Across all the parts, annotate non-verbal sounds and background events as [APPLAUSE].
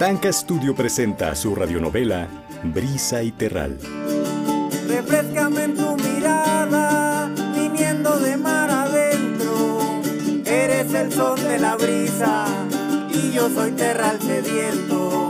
Tanca Studio presenta su radionovela Brisa y Terral. Refrescame en tu mirada, viniendo de mar adentro. Eres el son de la brisa y yo soy terral sediento.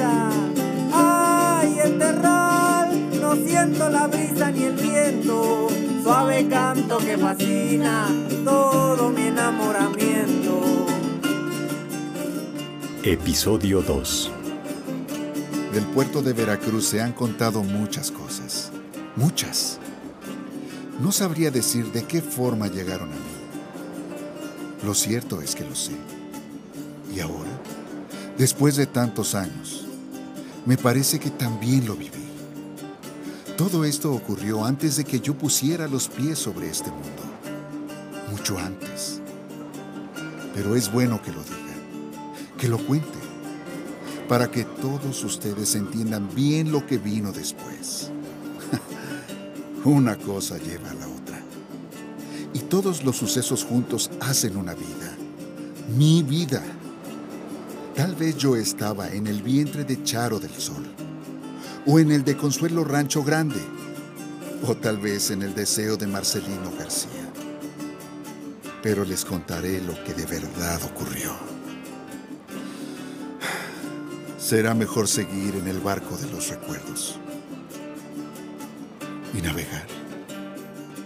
Deprisa. Ay, el terral, no siento la brisa ni el viento. Suave canto que fascina todo mi enamoramiento. Episodio 2. Del puerto de Veracruz se han contado muchas cosas. Muchas. No sabría decir de qué forma llegaron a mí. Lo cierto es que lo sé. Y ahora, después de tantos años, me parece que también lo viví. Todo esto ocurrió antes de que yo pusiera los pies sobre este mundo. Mucho antes. Pero es bueno que lo diga, que lo cuente, para que todos ustedes entiendan bien lo que vino después. [LAUGHS] Una cosa lleva a la otra. Y todos los sucesos juntos hacen una vida. Mi vida. Tal vez yo estaba en el vientre de Charo del Sol. O en el de Consuelo Rancho Grande. O tal vez en el deseo de Marcelino García. Pero les contaré lo que de verdad ocurrió. Será mejor seguir en el barco de los recuerdos. Y navegar.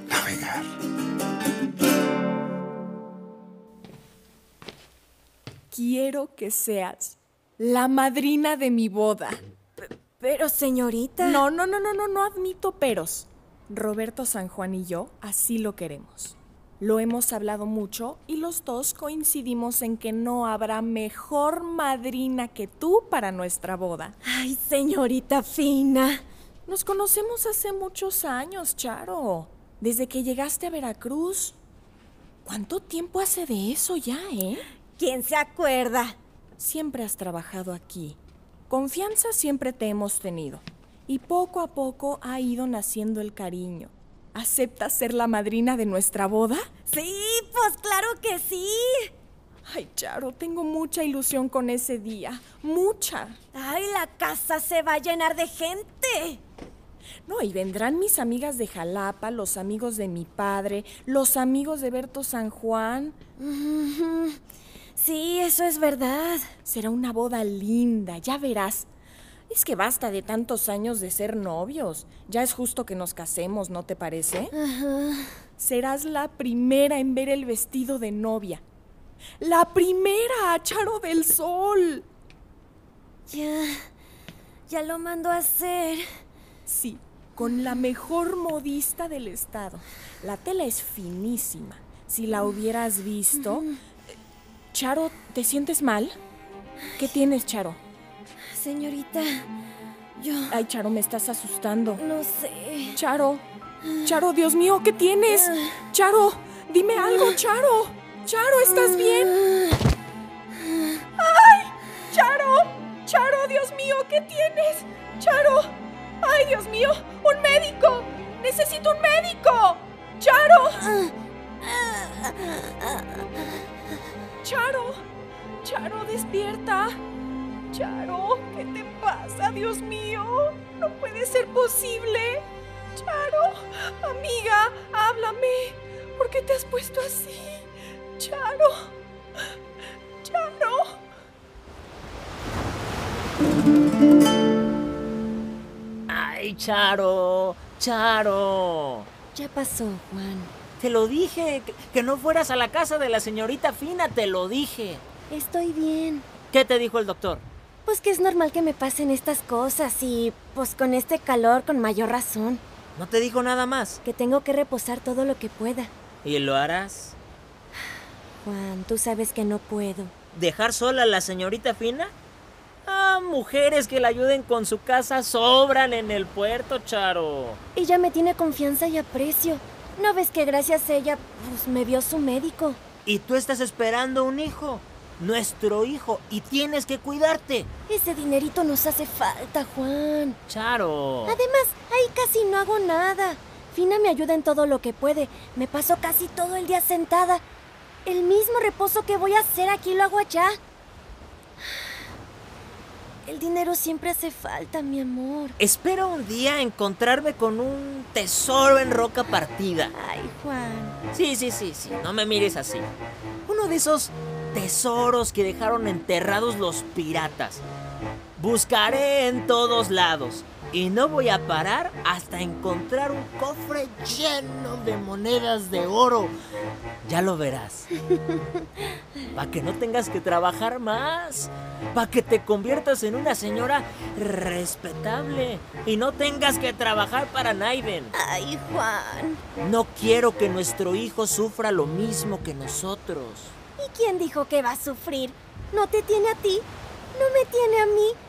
Navegar. Quiero que seas la madrina de mi boda. Pero señorita. No, no, no, no, no, no admito peros. Roberto San Juan y yo así lo queremos. Lo hemos hablado mucho y los dos coincidimos en que no habrá mejor madrina que tú para nuestra boda. Ay, señorita fina. Nos conocemos hace muchos años, Charo. Desde que llegaste a Veracruz. ¿Cuánto tiempo hace de eso ya, eh? ¿Quién se acuerda? Siempre has trabajado aquí. Confianza siempre te hemos tenido. Y poco a poco ha ido naciendo el cariño. ¿Aceptas ser la madrina de nuestra boda? Sí, pues claro que sí. Ay, Charo, tengo mucha ilusión con ese día. Mucha. Ay, la casa se va a llenar de gente. No, y vendrán mis amigas de Jalapa, los amigos de mi padre, los amigos de Berto San Juan. Sí, eso es verdad. Será una boda linda, ya verás. Es que basta de tantos años de ser novios. Ya es justo que nos casemos, ¿no te parece? Ajá. Serás la primera en ver el vestido de novia. La primera, Charo del Sol. Ya. Ya lo mando a hacer. Sí, con la mejor modista del estado. La tela es finísima. Si la hubieras visto. Charo, ¿te sientes mal? ¿Qué tienes, Charo? Señorita, yo Ay, Charo, me estás asustando. no sé. Charo, Charo, Dios mío, ¿qué tienes? Charo, dime algo, Charo. Charo, ¿estás bien? ¡Ay! Charo, Charo, Dios mío, ¿qué tienes? Charo, ay, Dios mío, un médico. Necesito un médico. Charo. Charo, Charo, despierta. Charo, ¿qué te pasa, Dios mío? No puede ser posible. Charo, amiga, háblame. ¿Por qué te has puesto así? Charo, Charo. Ay, Charo, Charo. Ya pasó, Juan. Te lo dije, que, que no fueras a la casa de la señorita Fina, te lo dije. Estoy bien. ¿Qué te dijo el doctor? Pues que es normal que me pasen estas cosas y pues con este calor con mayor razón. ¿No te dijo nada más? Que tengo que reposar todo lo que pueda. ¿Y lo harás? Juan, tú sabes que no puedo. ¿Dejar sola a la señorita Fina? Ah, mujeres que la ayuden con su casa sobran en el puerto, Charo. Ella me tiene confianza y aprecio. ¿No ves que gracias a ella pues me vio su médico? Y tú estás esperando un hijo. nuestro hijo y tienes que cuidarte. Ese dinerito nos hace falta, Juan. Charo. Además, ahí casi no hago nada. Fina me ayuda en todo lo que puede. Me paso casi todo el día sentada. El mismo reposo que voy a hacer aquí lo hago allá. El dinero siempre hace falta, mi amor. Espero un día encontrarme con un tesoro en roca partida. Ay, Juan. Sí, sí, sí, sí, no me mires así. Uno de esos tesoros que dejaron enterrados los piratas. Buscaré en todos lados y no voy a parar hasta encontrar un cofre lleno de monedas de oro. Ya lo verás. [LAUGHS] Para que no tengas que trabajar más. Para que te conviertas en una señora respetable y no tengas que trabajar para Naiden. Ay, Juan. No quiero que nuestro hijo sufra lo mismo que nosotros. ¿Y quién dijo que va a sufrir? ¿No te tiene a ti? ¿No me tiene a mí?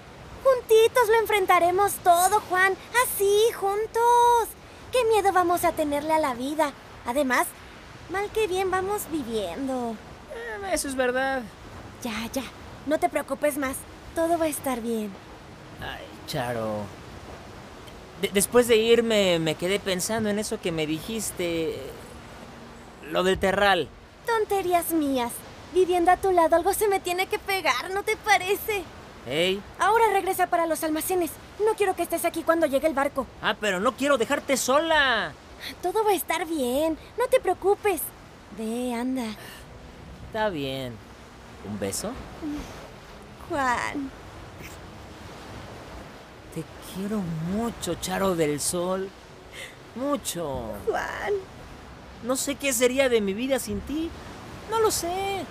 Juntitos lo enfrentaremos todo, Juan. Así, juntos. ¿Qué miedo vamos a tenerle a la vida? Además, mal que bien vamos viviendo. Eh, eso es verdad. Ya, ya. No te preocupes más. Todo va a estar bien. Ay, Charo. De- después de irme, me quedé pensando en eso que me dijiste. Lo del terral. Tonterías mías. Viviendo a tu lado algo se me tiene que pegar, ¿no te parece? Ey. Ahora regresa para los almacenes. No quiero que estés aquí cuando llegue el barco. Ah, pero no quiero dejarte sola. Todo va a estar bien. No te preocupes. Ve, anda. Está bien. ¿Un beso? Juan. Te quiero mucho, Charo del Sol. Mucho. Juan. No sé qué sería de mi vida sin ti. No lo sé.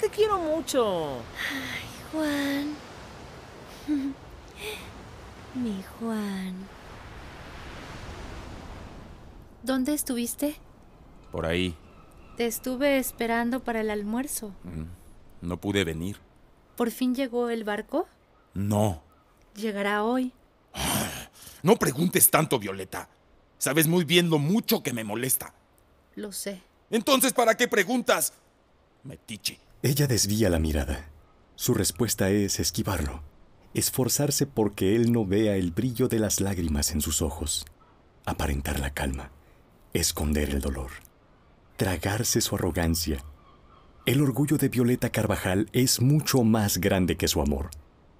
Te quiero mucho. Juan. [LAUGHS] Mi Juan. ¿Dónde estuviste? Por ahí. Te estuve esperando para el almuerzo. Mm, No pude venir. ¿Por fin llegó el barco? No. Llegará hoy. [GASPS] No preguntes tanto, Violeta. Sabes muy bien lo mucho que me molesta. Lo sé. Entonces, ¿para qué preguntas? Metiche. Ella desvía la mirada. Su respuesta es esquivarlo, esforzarse porque él no vea el brillo de las lágrimas en sus ojos, aparentar la calma, esconder el dolor, tragarse su arrogancia. El orgullo de Violeta Carvajal es mucho más grande que su amor.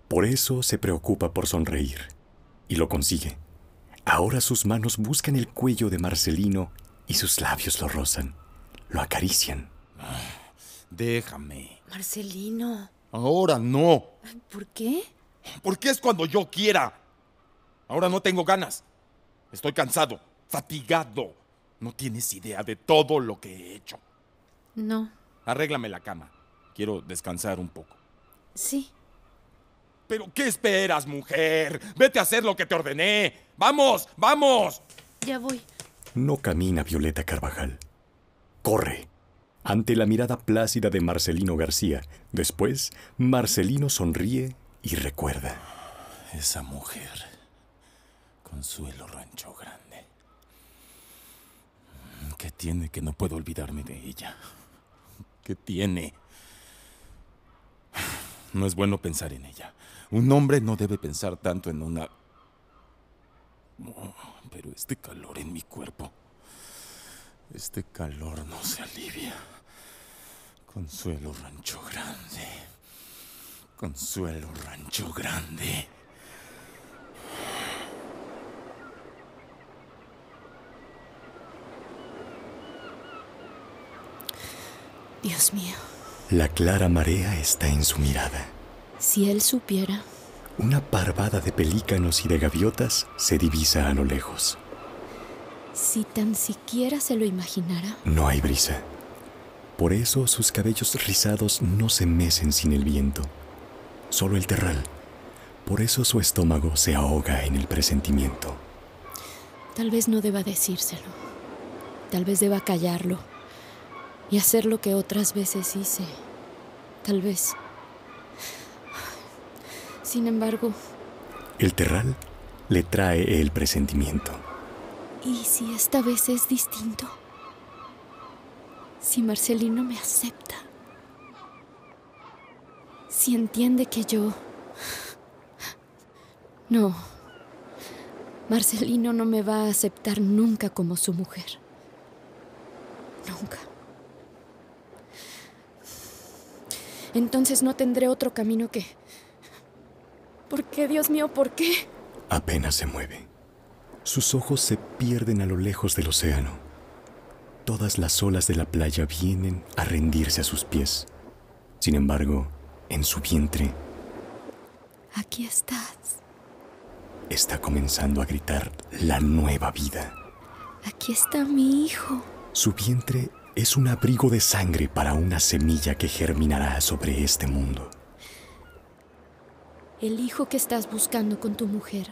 Por eso se preocupa por sonreír. Y lo consigue. Ahora sus manos buscan el cuello de Marcelino y sus labios lo rozan, lo acarician. Déjame. Marcelino. Ahora no. ¿Por qué? Porque es cuando yo quiera. Ahora no tengo ganas. Estoy cansado, fatigado. No tienes idea de todo lo que he hecho. No. Arréglame la cama. Quiero descansar un poco. Sí. ¿Pero qué esperas, mujer? Vete a hacer lo que te ordené. ¡Vamos! ¡Vamos! Ya voy. No camina Violeta Carvajal. Corre. Ante la mirada plácida de Marcelino García. Después, Marcelino sonríe y recuerda. Esa mujer. Consuelo Rancho Grande. ¿Qué tiene que no puedo olvidarme de ella? ¿Qué tiene? No es bueno pensar en ella. Un hombre no debe pensar tanto en una... Oh, pero este calor en mi cuerpo... Este calor no se alivia. Consuelo Rancho Grande. Consuelo Rancho Grande. Dios mío. La clara marea está en su mirada. Si él supiera. Una parvada de pelícanos y de gaviotas se divisa a lo lejos. Si tan siquiera se lo imaginara. No hay brisa. Por eso sus cabellos rizados no se mecen sin el viento. Solo el terral. Por eso su estómago se ahoga en el presentimiento. Tal vez no deba decírselo. Tal vez deba callarlo. Y hacer lo que otras veces hice. Tal vez. Sin embargo, El terral le trae el presentimiento. ¿y si esta vez es distinto? Si Marcelino me acepta. si entiende que yo... No. Marcelino no me va a aceptar nunca como su mujer. Nunca. Entonces no tendré otro camino que... ¿Por qué, Dios mío, por qué? Apenas se mueve. Sus ojos se pierden a lo lejos del océano. Todas las olas de la playa vienen a rendirse a sus pies. Sin embargo, en su vientre Aquí estás. está comenzando a gritar la nueva vida. Aquí está mi hijo. Su vientre es un abrigo de sangre para una semilla que germinará sobre este mundo. El hijo que estás buscando con tu mujer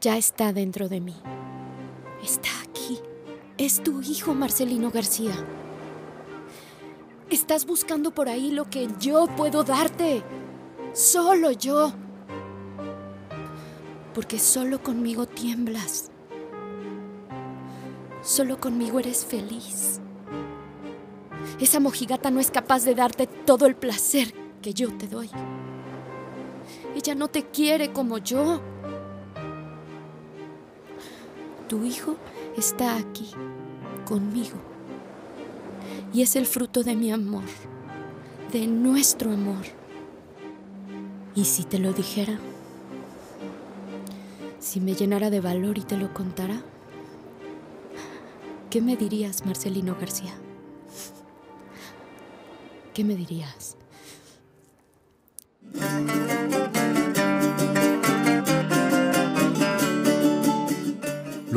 ya está dentro de mí. Está aquí. Es tu hijo, Marcelino García. Estás buscando por ahí lo que yo puedo darte. Solo yo. Porque solo conmigo tiemblas. Solo conmigo eres feliz. Esa mojigata no es capaz de darte todo el placer que yo te doy. Ella no te quiere como yo. Tu hijo está aquí, conmigo. Y es el fruto de mi amor, de nuestro amor. ¿Y si te lo dijera? Si me llenara de valor y te lo contara, ¿qué me dirías, Marcelino García? ¿Qué me dirías?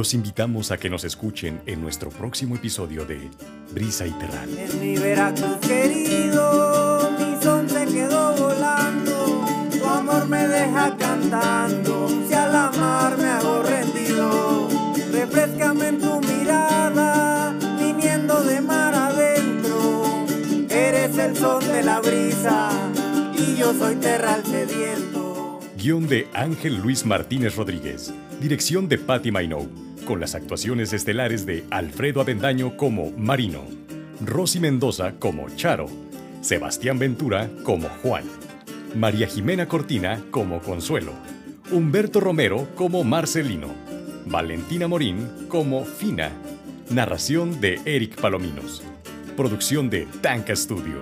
Los invitamos a que nos escuchen en nuestro próximo episodio de Brisa y Terral. En mi Veracruz querido, mi son se quedó volando. Tu amor me deja cantando, si al amar me hago rendido. Refrescame en tu mirada, viniendo de mar adentro. Eres el son de la brisa, y yo soy terral sediento. Guión de Ángel Luis Martínez Rodríguez. Dirección de Patti Mainou. Con las actuaciones estelares de Alfredo Avendaño como Marino, Rosy Mendoza como Charo, Sebastián Ventura como Juan, María Jimena Cortina como Consuelo, Humberto Romero como Marcelino, Valentina Morín como Fina. Narración de Eric Palominos. Producción de Tanca Studio.